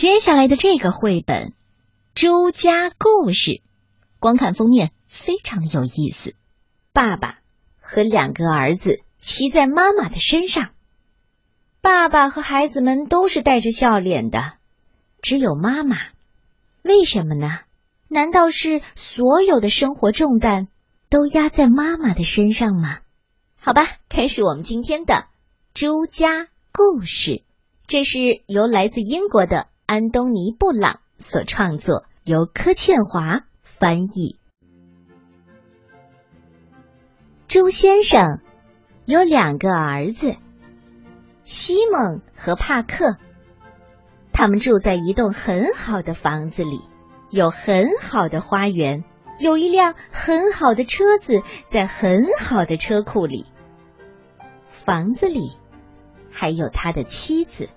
接下来的这个绘本《朱家故事》，光看封面非常有意思。爸爸和两个儿子骑在妈妈的身上，爸爸和孩子们都是带着笑脸的，只有妈妈。为什么呢？难道是所有的生活重担都压在妈妈的身上吗？好吧，开始我们今天的朱家故事。这是由来自英国的安东尼·布朗所创作，由柯倩华翻译。朱先生有两个儿子，西蒙和帕克。他们住在一栋很好的房子里，有很好的花园，有一辆很好的车子在很好的车库里。房子里还有他的妻子。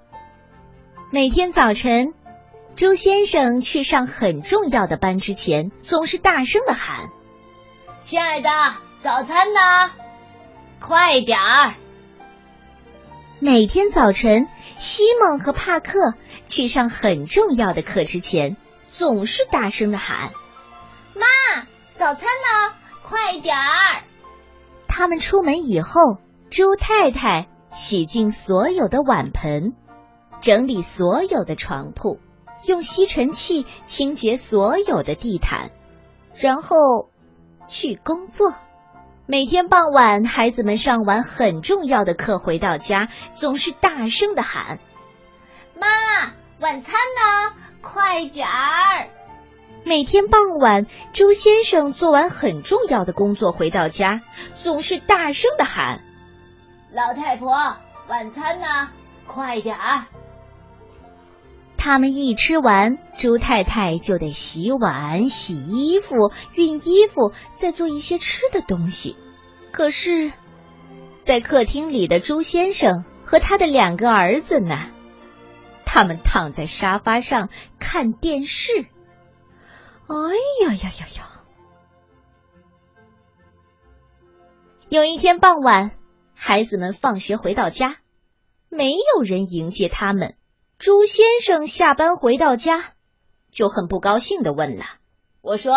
每天早晨，朱先生去上很重要的班之前，总是大声的喊：“亲爱的，早餐呢？快点儿！”每天早晨，西蒙和帕克去上很重要的课之前，总是大声的喊：“妈，早餐呢？快点儿！”他们出门以后，朱太太洗净所有的碗盆。整理所有的床铺，用吸尘器清洁所有的地毯，然后去工作。每天傍晚，孩子们上完很重要的课回到家，总是大声的喊：“妈，晚餐呢？快点儿！”每天傍晚，朱先生做完很重要的工作回到家，总是大声的喊：“老太婆，晚餐呢？快点儿！”他们一吃完，猪太太就得洗碗、洗衣服、熨衣服，再做一些吃的东西。可是，在客厅里的猪先生和他的两个儿子呢？他们躺在沙发上看电视。哎呀呀呀呀！有一天傍晚，孩子们放学回到家，没有人迎接他们。朱先生下班回到家，就很不高兴的问了：“我说，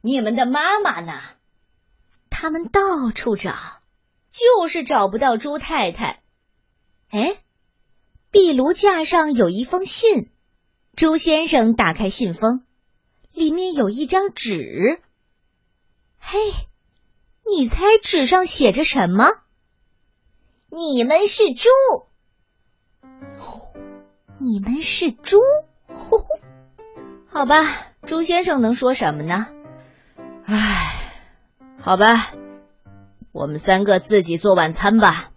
你们的妈妈呢？”他们到处找，就是找不到朱太太。哎，壁炉架上有一封信。朱先生打开信封，里面有一张纸。嘿，你猜纸上写着什么？你们是猪。你们是猪，呼呼，好吧，猪先生能说什么呢？唉，好吧，我们三个自己做晚餐吧。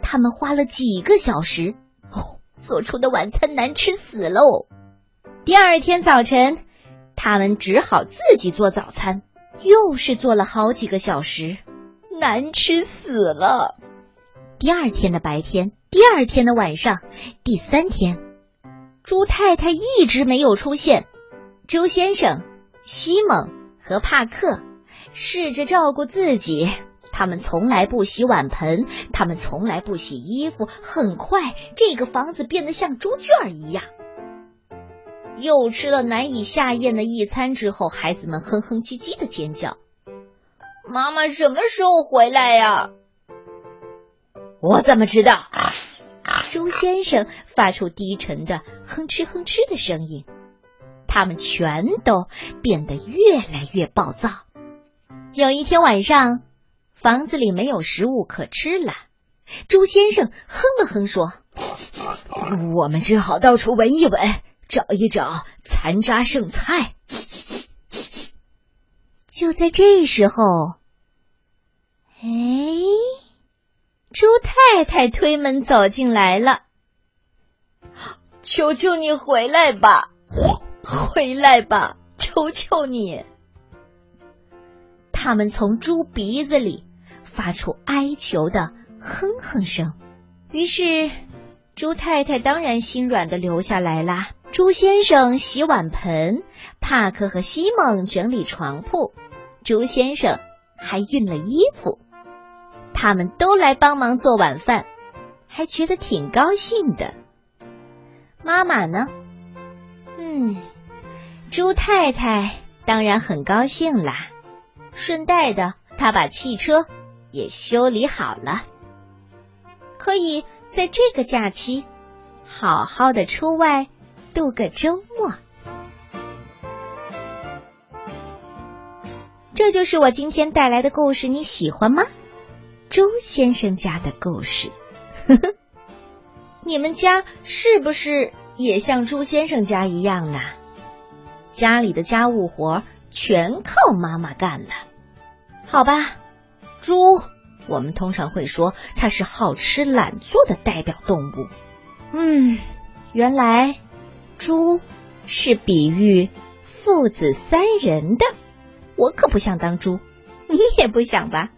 他们花了几个小时，哦，做出的晚餐难吃死喽。第二天早晨，他们只好自己做早餐，又是做了好几个小时，难吃死了。第二天的白天。第二天的晚上，第三天，猪太太一直没有出现。朱先生、西蒙和帕克试着照顾自己，他们从来不洗碗盆，他们从来不洗衣服。很快，这个房子变得像猪圈一样。又吃了难以下咽的一餐之后，孩子们哼哼唧唧的尖叫：“妈妈什么时候回来呀？”我怎么知道？朱先生发出低沉的哼哧哼哧的声音，他们全都变得越来越暴躁。有一天晚上，房子里没有食物可吃了，朱先生哼了哼说：“我们只好到处闻一闻，找一找残渣剩菜。”就在这时候，哎。朱太太推门走进来了，求求你回来吧，回来吧，求求你！他们从猪鼻子里发出哀求的哼哼声，于是猪太太当然心软的留下来啦。猪先生洗碗盆，帕克和西蒙整理床铺，猪先生还熨了衣服。他们都来帮忙做晚饭，还觉得挺高兴的。妈妈呢？嗯，猪太太当然很高兴啦。顺带的，她把汽车也修理好了，可以在这个假期好好的出外度个周末。这就是我今天带来的故事，你喜欢吗？周先生家的故事。你们家是不是也像朱先生家一样呢？家里的家务活全靠妈妈干了。好吧，猪，我们通常会说它是好吃懒做的代表动物。嗯，原来猪是比喻父子三人的。我可不想当猪，你也不想吧？